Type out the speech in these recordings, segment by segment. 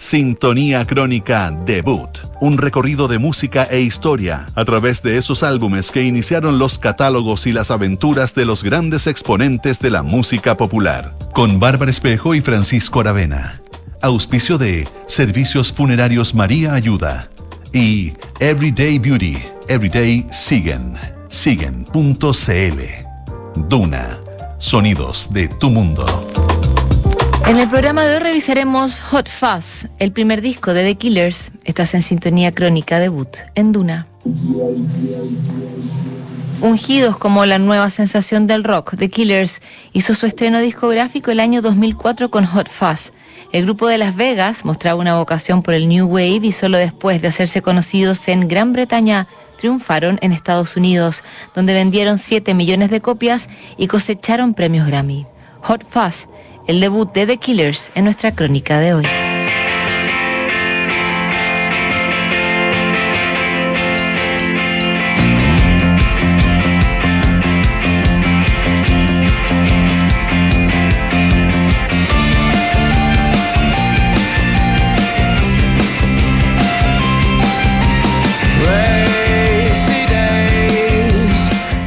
Sintonía Crónica Debut, un recorrido de música e historia a través de esos álbumes que iniciaron los catálogos y las aventuras de los grandes exponentes de la música popular, con Bárbara Espejo y Francisco Aravena. Auspicio de Servicios Funerarios María Ayuda y Everyday Beauty, Everyday Siguen, siguen.cl. Duna, sonidos de tu mundo. En el programa de hoy revisaremos Hot Fuzz, el primer disco de The Killers. Estás en sintonía crónica debut en Duna. Ungidos como la nueva sensación del rock, The Killers hizo su estreno discográfico el año 2004 con Hot Fuzz. El grupo de Las Vegas mostraba una vocación por el New Wave y solo después de hacerse conocidos en Gran Bretaña triunfaron en Estados Unidos, donde vendieron 7 millones de copias y cosecharon premios Grammy. Hot Fuzz, el debut de The Killers en nuestra crónica de hoy.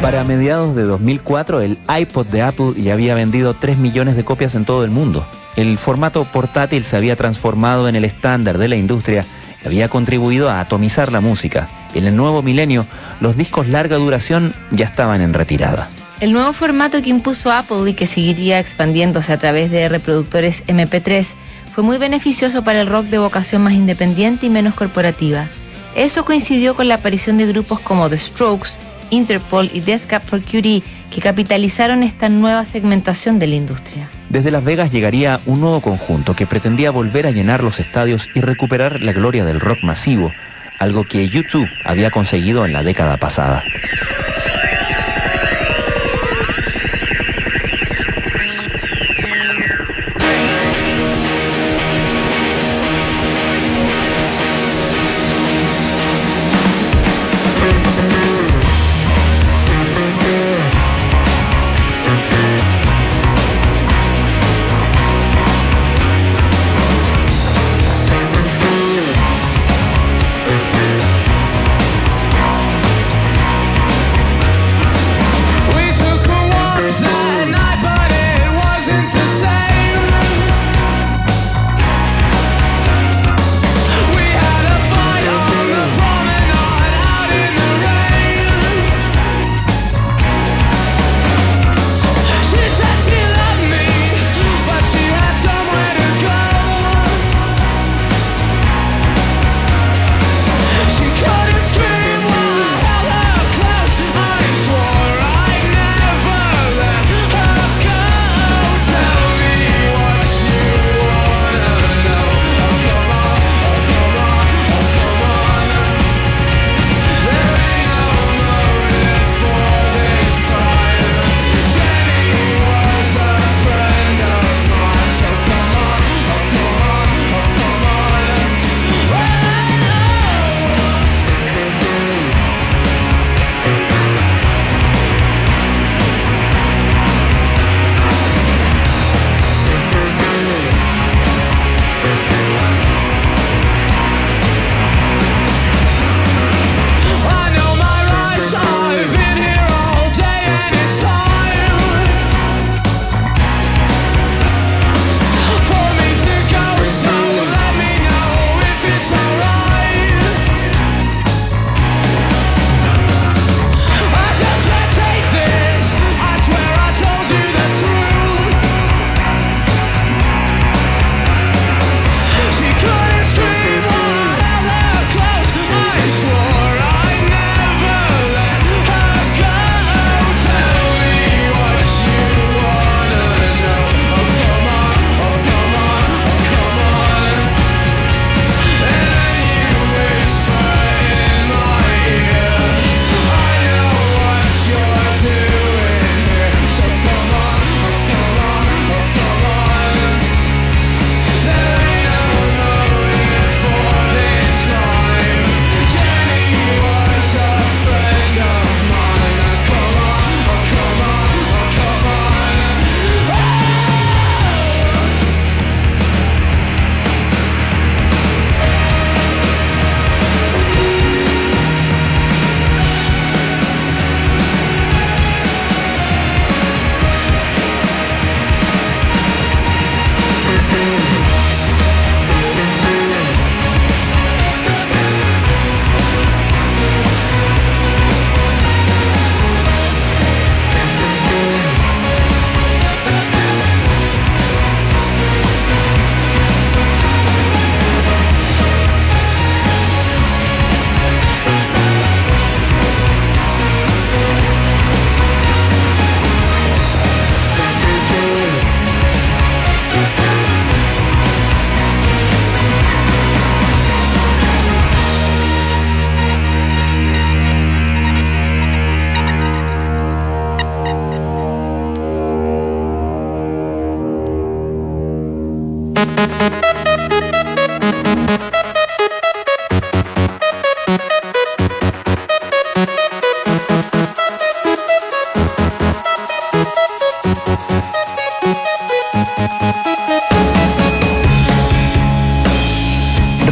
Para mediados de 2004, el iPod de Apple ya había vendido 3 millones de copias en todo el mundo. El formato portátil se había transformado en el estándar de la industria y había contribuido a atomizar la música. En el nuevo milenio, los discos larga duración ya estaban en retirada. El nuevo formato que impuso Apple y que seguiría expandiéndose a través de reproductores MP3 fue muy beneficioso para el rock de vocación más independiente y menos corporativa. Eso coincidió con la aparición de grupos como The Strokes, Interpol y Death Cab for Cutie que capitalizaron esta nueva segmentación de la industria. Desde Las Vegas llegaría un nuevo conjunto que pretendía volver a llenar los estadios y recuperar la gloria del rock masivo, algo que YouTube había conseguido en la década pasada.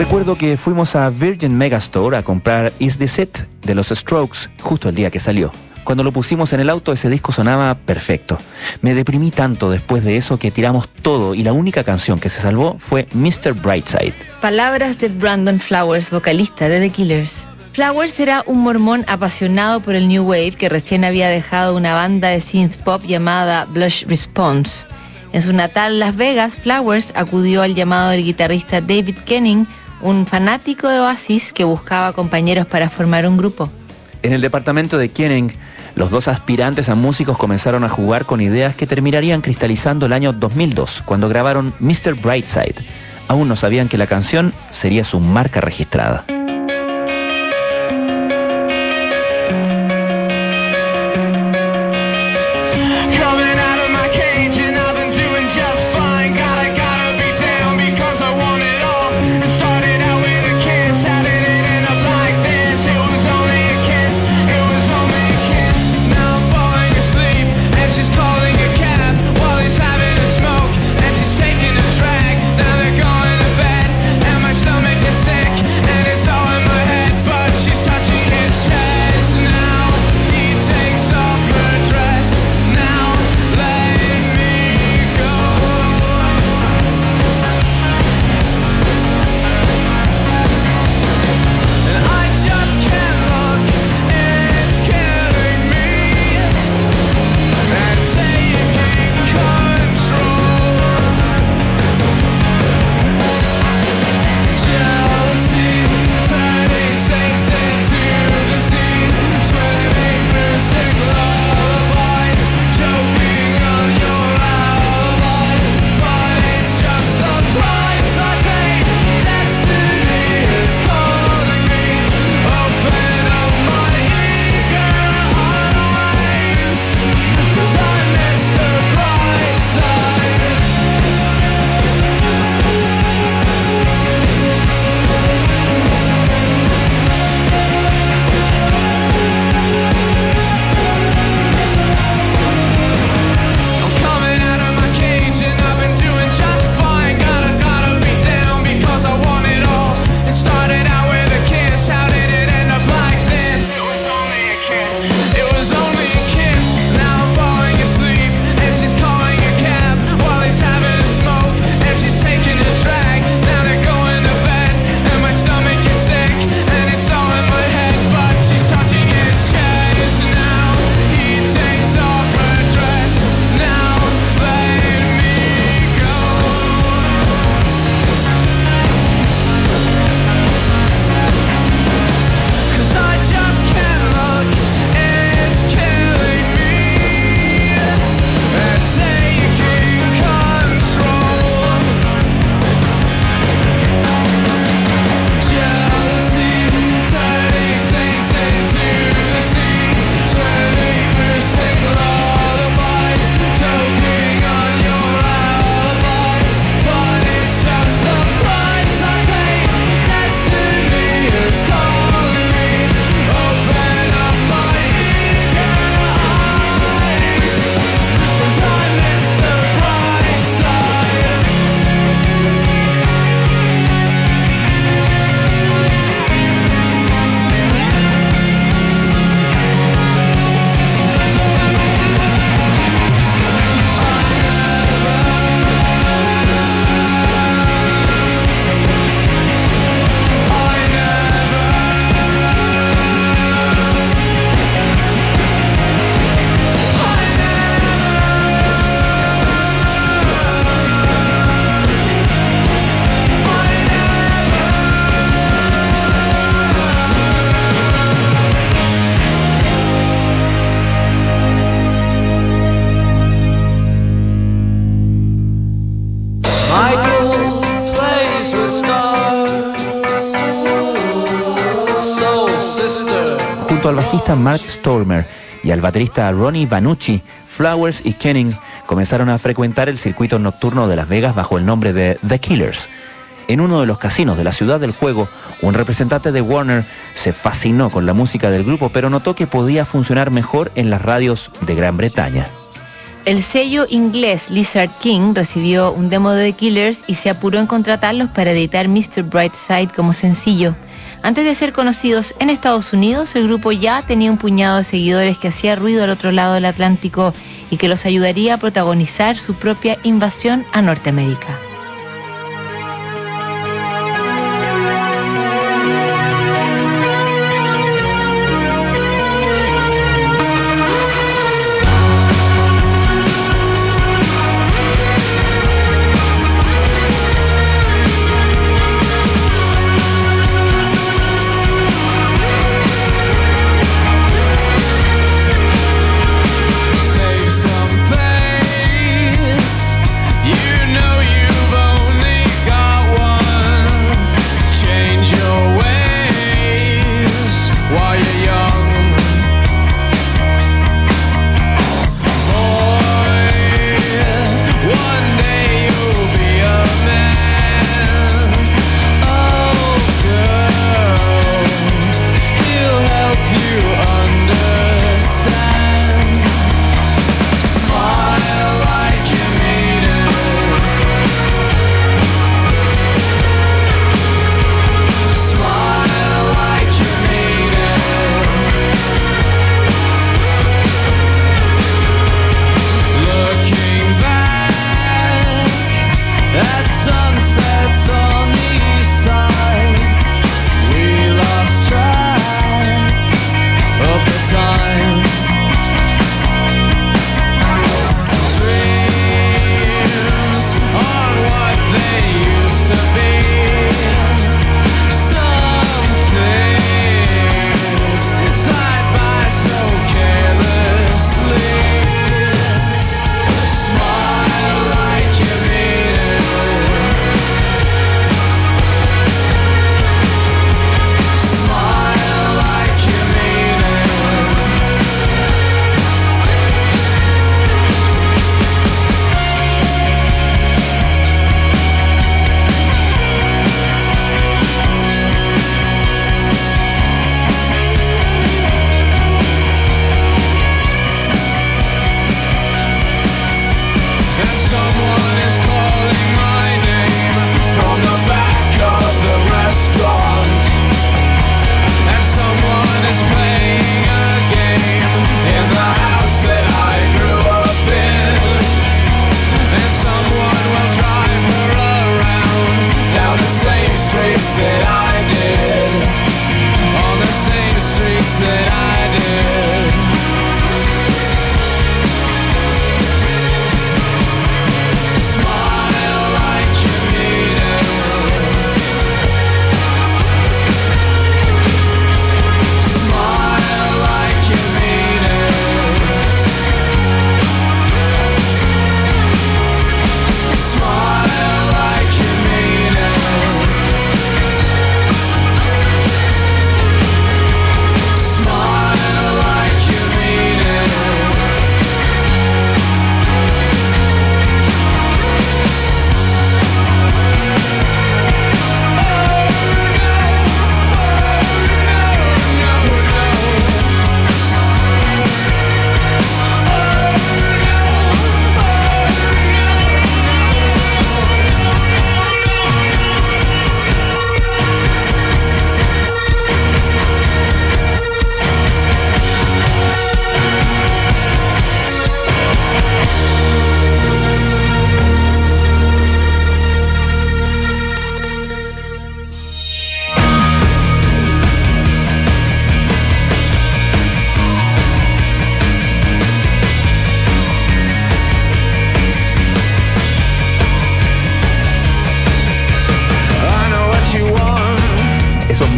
Recuerdo que fuimos a Virgin Megastore a comprar Is This It de los Strokes justo el día que salió. Cuando lo pusimos en el auto ese disco sonaba perfecto. Me deprimí tanto después de eso que tiramos todo y la única canción que se salvó fue Mr. Brightside. Palabras de Brandon Flowers, vocalista de The Killers. Flowers era un mormón apasionado por el New Wave que recién había dejado una banda de synth pop llamada Blush Response. En su natal Las Vegas, Flowers acudió al llamado del guitarrista David Kenning, un fanático de Oasis que buscaba compañeros para formar un grupo. En el departamento de Kenning, los dos aspirantes a músicos comenzaron a jugar con ideas que terminarían cristalizando el año 2002, cuando grabaron Mr. Brightside. Aún no sabían que la canción sería su marca registrada. Baterista Ronnie Banucci, Flowers y Kenning comenzaron a frecuentar el circuito nocturno de Las Vegas bajo el nombre de The Killers. En uno de los casinos de la ciudad del juego, un representante de Warner se fascinó con la música del grupo, pero notó que podía funcionar mejor en las radios de Gran Bretaña. El sello inglés Lizard King recibió un demo de The Killers y se apuró en contratarlos para editar Mr. Brightside como sencillo. Antes de ser conocidos en Estados Unidos, el grupo ya tenía un puñado de seguidores que hacía ruido al otro lado del Atlántico y que los ayudaría a protagonizar su propia invasión a Norteamérica.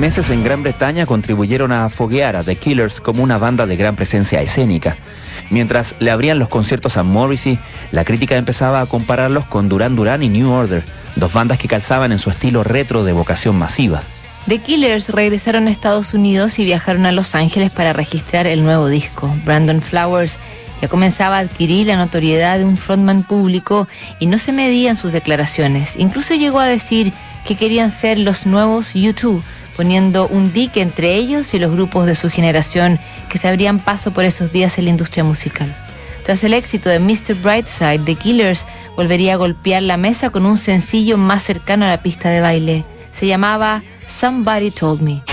Meses en Gran Bretaña contribuyeron a foguear a The Killers como una banda de gran presencia escénica. Mientras le abrían los conciertos a Morrissey, la crítica empezaba a compararlos con Duran Duran y New Order, dos bandas que calzaban en su estilo retro de vocación masiva. The Killers regresaron a Estados Unidos y viajaron a Los Ángeles para registrar el nuevo disco. Brandon Flowers ya comenzaba a adquirir la notoriedad de un frontman público y no se medía en sus declaraciones. Incluso llegó a decir que querían ser los nuevos YouTube poniendo un dique entre ellos y los grupos de su generación que se abrían paso por esos días en la industria musical. Tras el éxito de Mr. Brightside, The Killers volvería a golpear la mesa con un sencillo más cercano a la pista de baile. Se llamaba Somebody Told Me.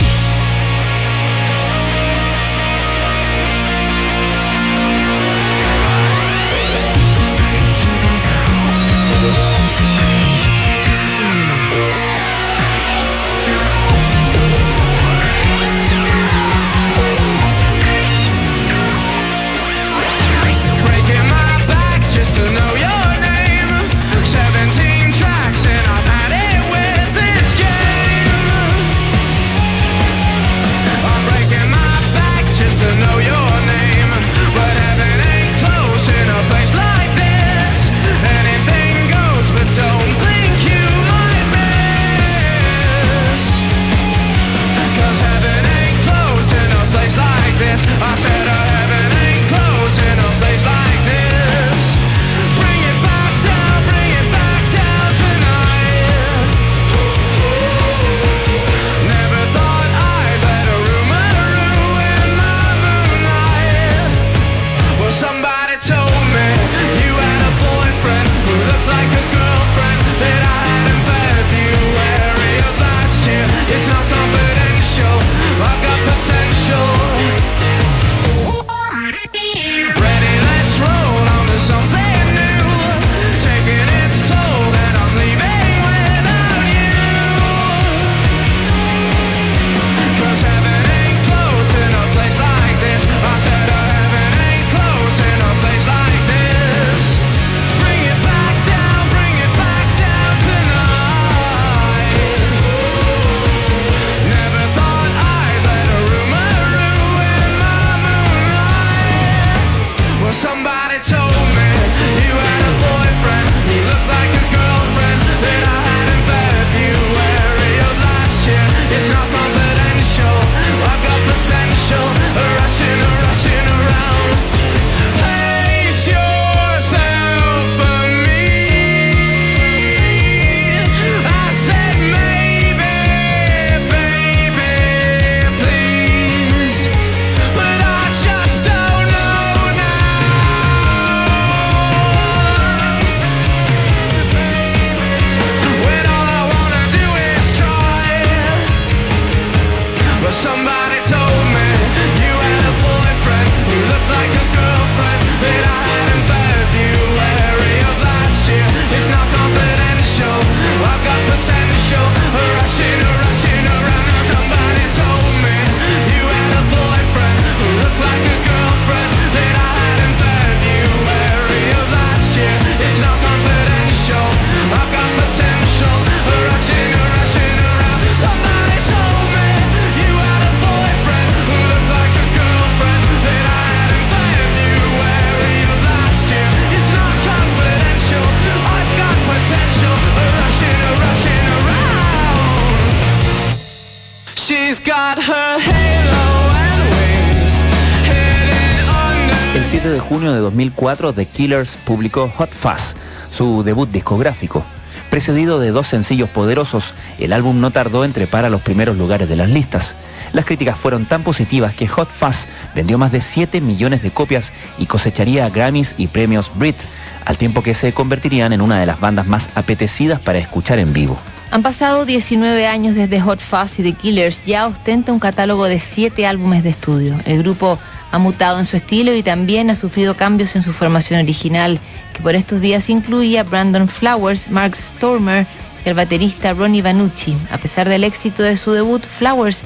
7 de junio de 2004, The Killers publicó Hot Fuzz, su debut discográfico. Precedido de dos sencillos poderosos, el álbum no tardó en trepar a los primeros lugares de las listas. Las críticas fueron tan positivas que Hot Fuzz vendió más de 7 millones de copias y cosecharía Grammys y premios Brit, al tiempo que se convertirían en una de las bandas más apetecidas para escuchar en vivo. Han pasado 19 años desde Hot Fuzz y The Killers, ya ostenta un catálogo de 7 álbumes de estudio. El grupo ha mutado en su estilo y también ha sufrido cambios en su formación original, que por estos días incluía Brandon Flowers, Mark Stormer y el baterista Ronnie Vanucci. A pesar del éxito de su debut, Flowers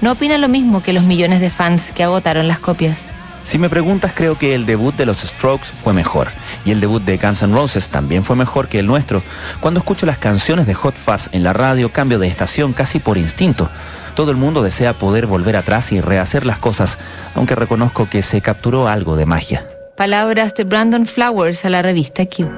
no opina lo mismo que los millones de fans que agotaron las copias. Si me preguntas, creo que el debut de los Strokes fue mejor. Y el debut de Guns N' Roses también fue mejor que el nuestro. Cuando escucho las canciones de Hot Fuzz en la radio, cambio de estación casi por instinto. Todo el mundo desea poder volver atrás y rehacer las cosas, aunque reconozco que se capturó algo de magia. Palabras de Brandon Flowers a la revista Q.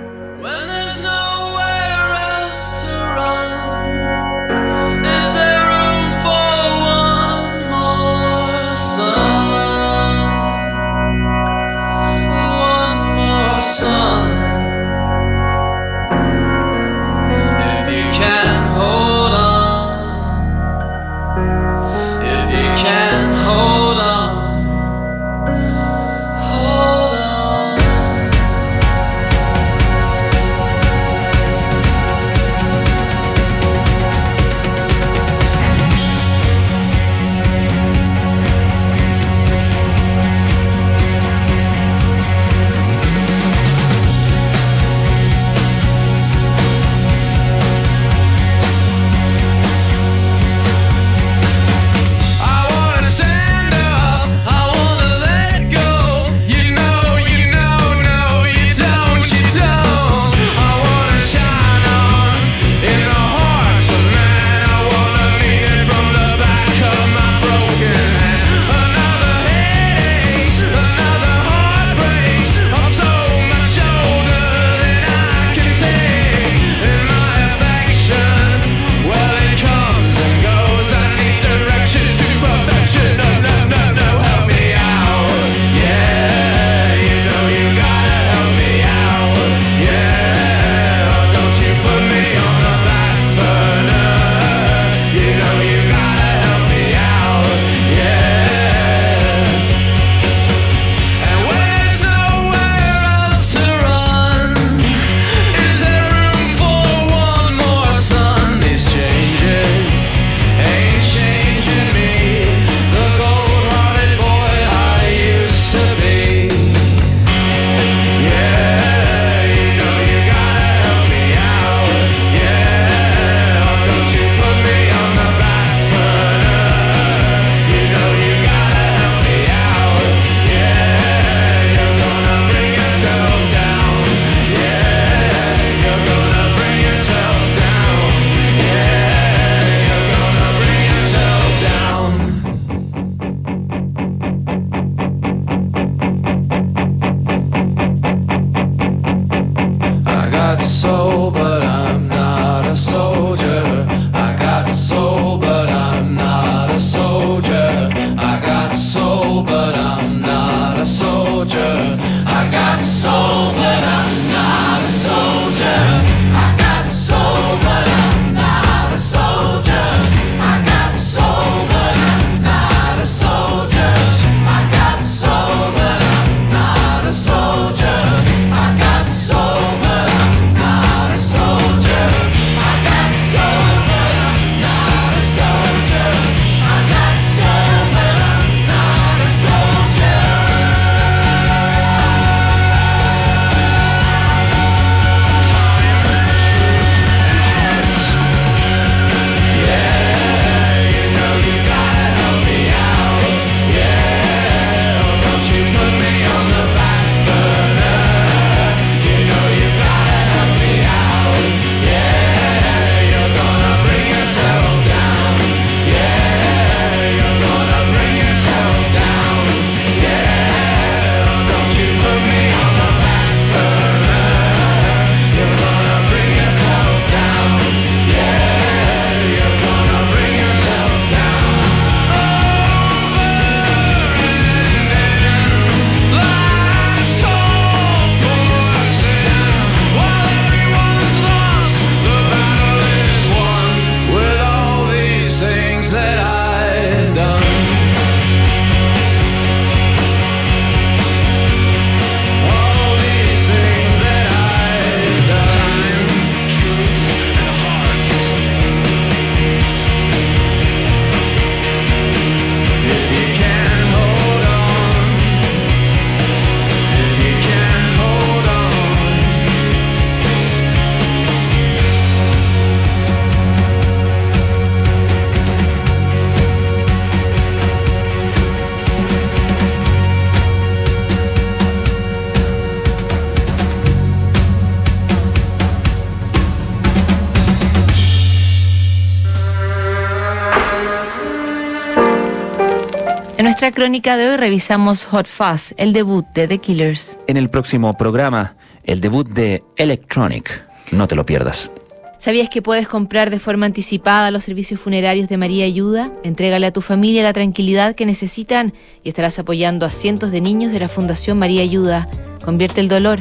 nuestra crónica de hoy revisamos Hot Fuzz, el debut de The Killers. En el próximo programa, el debut de Electronic. No te lo pierdas. ¿Sabías que puedes comprar de forma anticipada los servicios funerarios de María Ayuda? Entrégale a tu familia la tranquilidad que necesitan y estarás apoyando a cientos de niños de la Fundación María Ayuda. Convierte el dolor